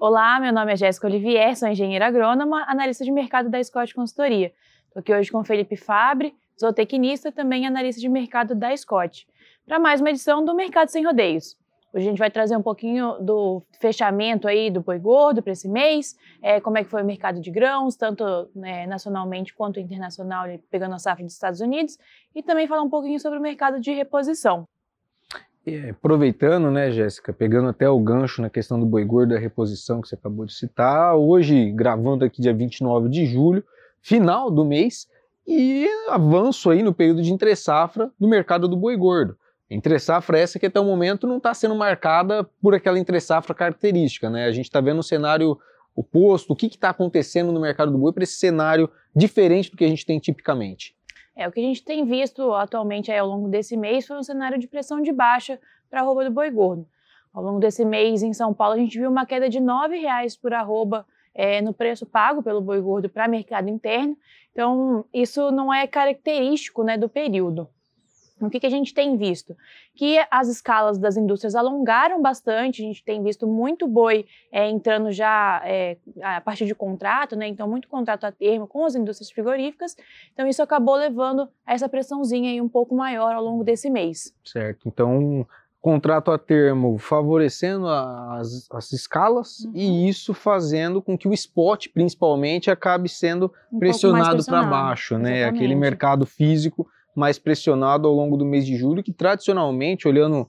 Olá, meu nome é Jéssica Olivier, sou engenheira agrônoma, analista de mercado da Scott Consultoria. Estou aqui hoje com Felipe Fabre, zootecnista e também analista de mercado da Scott, para mais uma edição do Mercado Sem Rodeios. Hoje a gente vai trazer um pouquinho do fechamento aí do boi gordo para esse mês, é, como é que foi o mercado de grãos, tanto né, nacionalmente quanto internacional, pegando a safra dos Estados Unidos, e também falar um pouquinho sobre o mercado de reposição. É, aproveitando, né, Jéssica, pegando até o gancho na questão do boi gordo da reposição que você acabou de citar, hoje, gravando aqui dia 29 de julho, final do mês, e avanço aí no período de entre-safra do mercado do boi gordo. Entre safra essa que até o momento não está sendo marcada por aquela entre safra característica, né? A gente está vendo um cenário oposto, o que está acontecendo no mercado do boi para esse cenário diferente do que a gente tem tipicamente? É, o que a gente tem visto atualmente ao longo desse mês foi um cenário de pressão de baixa para a arroba do boi gordo. Ao longo desse mês, em São Paulo, a gente viu uma queda de R$ 9,00 por arroba é, no preço pago pelo boi gordo para mercado interno. Então, isso não é característico né, do período. O que, que, a gente tem visto? Que as escalas das indústrias alongaram bastante, a gente tem visto muito boi é, entrando já é, a partir de contrato, né? Então, muito contrato a termo com as indústrias frigoríficas. Então, isso acabou levando a essa pressãozinha aí um pouco maior ao longo desse mês. Certo. Então, contrato a termo favorecendo as, as escalas uhum. e isso fazendo com que o spot, principalmente, acabe sendo um pressionado para baixo, né? Exatamente. Aquele mercado físico mais pressionado ao longo do mês de julho, que tradicionalmente, olhando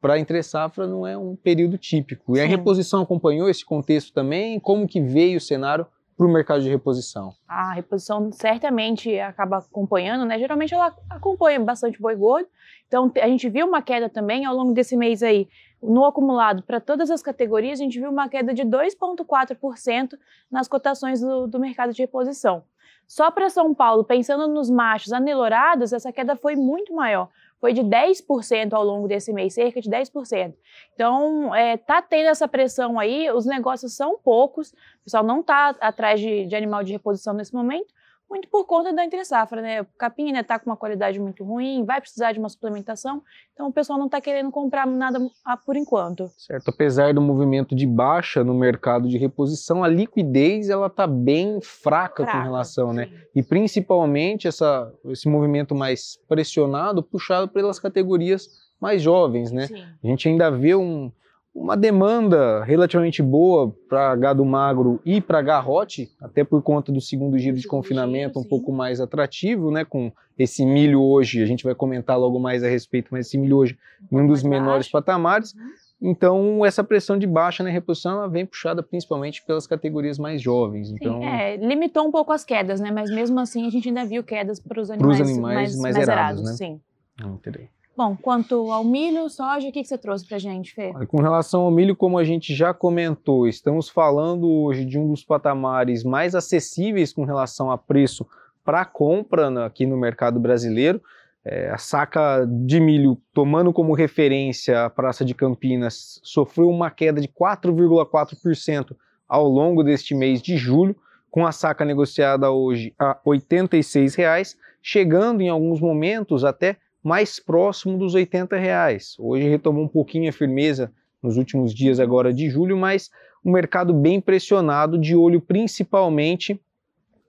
para a entre-safra, não é um período típico. E Sim. a reposição acompanhou esse contexto também? Como que veio o cenário para o mercado de reposição? A reposição certamente acaba acompanhando, né? Geralmente ela acompanha bastante boi gordo. Então a gente viu uma queda também ao longo desse mês aí. No acumulado, para todas as categorias, a gente viu uma queda de 2,4% nas cotações do, do mercado de reposição. Só para São Paulo, pensando nos machos anelorados, essa queda foi muito maior. Foi de 10% ao longo desse mês, cerca de 10%. Então, é, tá tendo essa pressão aí, os negócios são poucos, o pessoal não está atrás de, de animal de reposição nesse momento, muito por conta da entre safra, né? O capim está né, com uma qualidade muito ruim, vai precisar de uma suplementação, então o pessoal não está querendo comprar nada por enquanto. Certo, apesar do movimento de baixa no mercado de reposição, a liquidez ela está bem fraca, fraca, com relação, né? sim. né? E principalmente essa, esse movimento mais pressionado, puxado pelas categorias mais jovens, né? Sim. A gente ainda vê um, uma demanda relativamente boa para gado magro e para garrote, até por conta do segundo giro de confinamento um pouco mais atrativo, né, com esse milho hoje, a gente vai comentar logo mais a respeito, mas esse milho hoje em um dos menores patamares. Uhum. Então, essa pressão de baixa na reposição vem puxada principalmente pelas categorias mais jovens. Então, Sim, é, limitou um pouco as quedas, né? Mas mesmo assim a gente ainda viu quedas para os animais, animais, mais, mais, mais erados, né? Sim. Entendi. Bom, quanto ao milho, soja, o que, que você trouxe para a gente, Fê? Com relação ao milho, como a gente já comentou, estamos falando hoje de um dos patamares mais acessíveis com relação a preço para compra aqui no mercado brasileiro. É, a saca de milho, tomando como referência a Praça de Campinas, sofreu uma queda de 4,4% ao longo deste mês de julho, com a saca negociada hoje a R$ 86,00, chegando em alguns momentos até mais próximo dos 80 reais. Hoje retomou um pouquinho a firmeza nos últimos dias agora de julho, mas o um mercado bem pressionado, de olho principalmente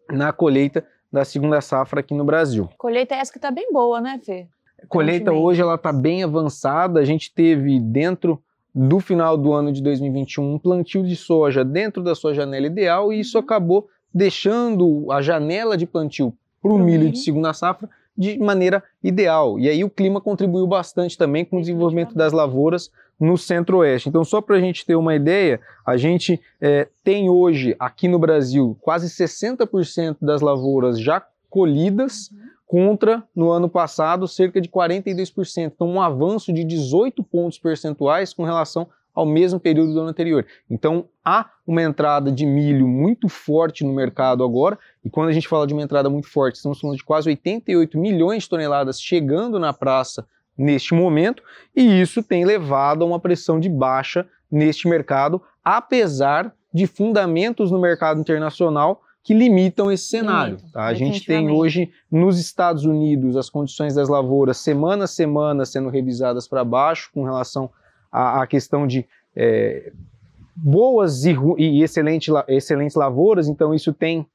na colheita da segunda safra aqui no Brasil. Colheita essa que está bem boa, né, Fê? Colheita hoje ela está bem avançada. A gente teve dentro do final do ano de 2021 um plantio de soja dentro da sua janela ideal e isso uhum. acabou deixando a janela de plantio para o milho de segunda safra de maneira ideal. E aí o clima contribuiu bastante também com o desenvolvimento das lavouras no centro-oeste. Então, só para a gente ter uma ideia, a gente é, tem hoje aqui no Brasil quase 60% das lavouras já colhidas, contra no ano passado cerca de 42%. Então, um avanço de 18 pontos percentuais com relação ao mesmo período do ano anterior. Então há uma entrada de milho muito forte no mercado agora, e quando a gente fala de uma entrada muito forte, estamos falando de quase 88 milhões de toneladas chegando na praça neste momento, e isso tem levado a uma pressão de baixa neste mercado, apesar de fundamentos no mercado internacional que limitam esse cenário. Tá? A gente tem hoje nos Estados Unidos as condições das lavouras semana a semana sendo revisadas para baixo com relação a, a questão de é, boas e, e excelente, excelentes lavouras, então isso tem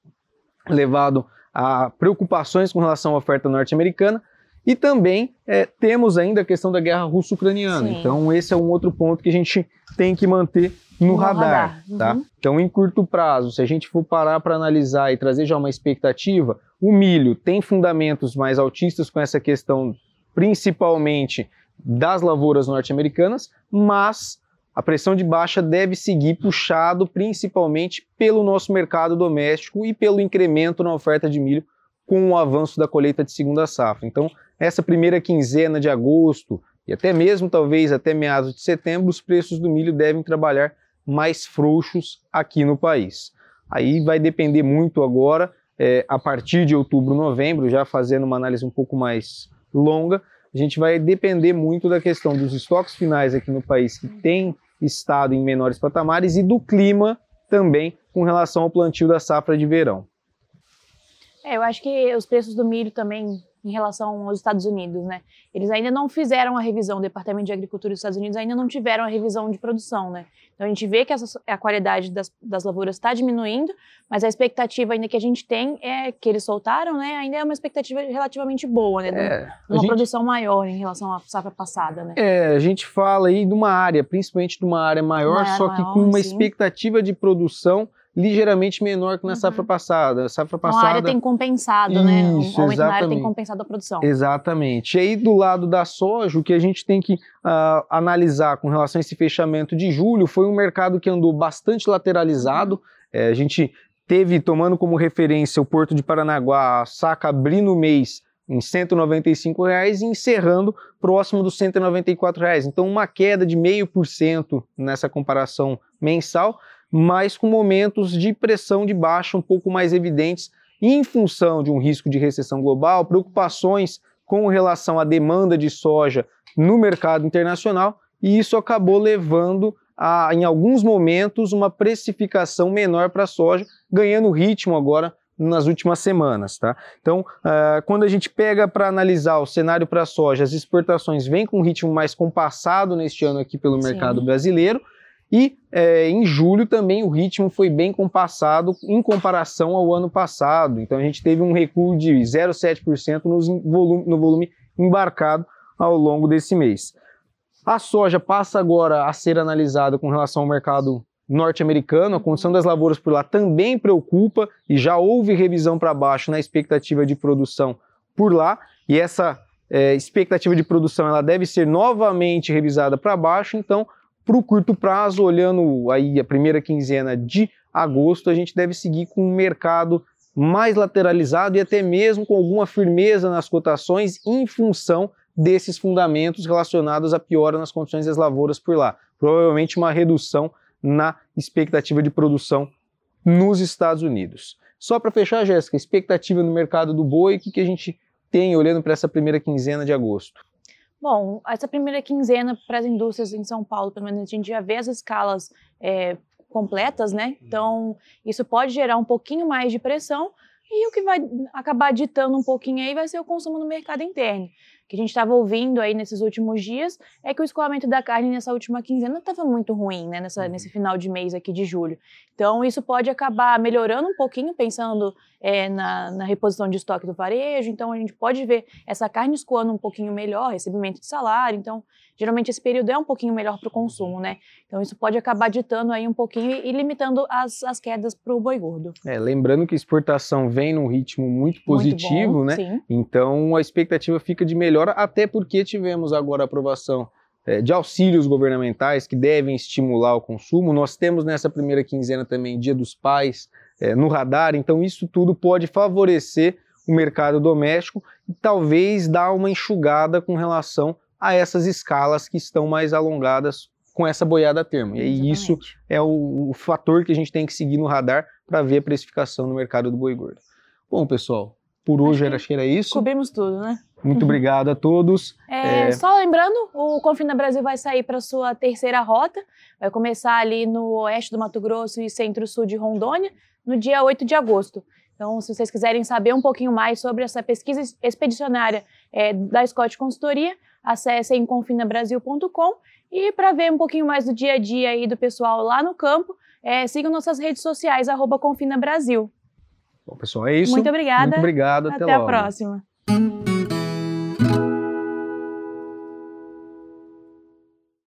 levado a preocupações com relação à oferta norte-americana. E também é, temos ainda a questão da guerra russo-ucraniana. Então, esse é um outro ponto que a gente tem que manter no, no radar. radar. Tá? Uhum. Então, em curto prazo, se a gente for parar para analisar e trazer já uma expectativa, o milho tem fundamentos mais altistas com essa questão, principalmente das lavouras norte-americanas, mas a pressão de baixa deve seguir puxado principalmente pelo nosso mercado doméstico e pelo incremento na oferta de milho com o avanço da colheita de segunda safra. Então, essa primeira quinzena de agosto e até mesmo talvez até meados de setembro, os preços do milho devem trabalhar mais frouxos aqui no país. Aí vai depender muito agora, é, a partir de outubro, novembro, já fazendo uma análise um pouco mais longa, a gente vai depender muito da questão dos estoques finais aqui no país que tem estado em menores patamares e do clima também com relação ao plantio da safra de verão. É, eu acho que os preços do milho também em relação aos Estados Unidos, né? Eles ainda não fizeram a revisão, o Departamento de Agricultura dos Estados Unidos ainda não tiveram a revisão de produção, né? Então a gente vê que essa, a qualidade das, das lavouras está diminuindo, mas a expectativa ainda que a gente tem é que eles soltaram, né? Ainda é uma expectativa relativamente boa, né? É, de uma gente, produção maior em relação à safra passada, né? É, a gente fala aí de uma área, principalmente de uma área maior, uma só área que maior, com uma sim. expectativa de produção ligeiramente menor que na uhum. safra passada. A safra passada. Então, a área tem compensado, né? Isso, né? O aumento na área tem compensado a produção. Exatamente. E aí, do lado da soja, o que a gente tem que uh, analisar com relação a esse fechamento de julho foi um mercado que andou bastante lateralizado. É, a gente teve, tomando como referência o Porto de Paranaguá, a saca abrindo o mês em 195 reais e encerrando próximo dos 194 reais. Então, uma queda de 0,5% nessa comparação mensal mas com momentos de pressão de baixa um pouco mais evidentes em função de um risco de recessão global, preocupações com relação à demanda de soja no mercado internacional, e isso acabou levando a, em alguns momentos, uma precificação menor para a soja, ganhando ritmo agora nas últimas semanas. Tá? Então, uh, quando a gente pega para analisar o cenário para a soja, as exportações vêm com um ritmo mais compassado neste ano aqui pelo mercado Sim. brasileiro, e é, em julho também o ritmo foi bem compassado em comparação ao ano passado. Então a gente teve um recuo de 0,7% no volume, no volume embarcado ao longo desse mês. A soja passa agora a ser analisada com relação ao mercado norte-americano. A condição das lavouras por lá também preocupa e já houve revisão para baixo na expectativa de produção por lá. E essa é, expectativa de produção ela deve ser novamente revisada para baixo. Então para o curto prazo, olhando aí a primeira quinzena de agosto, a gente deve seguir com um mercado mais lateralizado e até mesmo com alguma firmeza nas cotações em função desses fundamentos relacionados à piora nas condições das lavouras por lá. Provavelmente uma redução na expectativa de produção nos Estados Unidos. Só para fechar, Jéssica, expectativa no mercado do boi, o que, que a gente tem olhando para essa primeira quinzena de agosto? Bom, essa primeira quinzena para as indústrias em São Paulo, pelo menos a gente já vê as escalas é, completas, né? Uhum. Então, isso pode gerar um pouquinho mais de pressão e o que vai acabar ditando um pouquinho aí vai ser o consumo no mercado interno que a gente estava ouvindo aí nesses últimos dias é que o escoamento da carne nessa última quinzena estava muito ruim, né, nessa, uhum. nesse final de mês aqui de julho. Então, isso pode acabar melhorando um pouquinho, pensando é, na, na, reposição de estoque do varejo. Então, a gente pode ver essa carne escoando um pouquinho melhor, recebimento de salário. Então, geralmente esse período é um pouquinho melhor para o consumo, né? Então, isso pode acabar ditando aí um pouquinho e, limitando as, as quedas para o boi gordo. É, lembrando que a exportação vem num ritmo muito positivo, muito bom, né? Sim. Então, a expectativa fica de melhor melhora, até porque tivemos agora a aprovação é, de auxílios governamentais que devem estimular o consumo. Nós temos nessa primeira quinzena também Dia dos Pais é, no radar, então isso tudo pode favorecer o mercado doméstico e talvez dar uma enxugada com relação a essas escalas que estão mais alongadas com essa boiada a termo. E isso é o, o, fator que a gente tem que seguir no radar para ver a precificação no mercado do boi gordo. Bom, pessoal, por hoje era, era isso. Cobrimos tudo, né? Muito obrigado a todos. É, é... Só lembrando, o Confina Brasil vai sair para sua terceira rota. Vai começar ali no oeste do Mato Grosso e centro-sul de Rondônia, no dia 8 de agosto. Então, se vocês quiserem saber um pouquinho mais sobre essa pesquisa expedicionária é, da Scott Consultoria, acessem confinabrasil.com e para ver um pouquinho mais do dia a dia aí do pessoal lá no campo, é, sigam nossas redes sociais, arroba Confina Brasil. Bom, pessoal, é isso. Muito obrigada. Muito obrigado. Até, Até a próxima.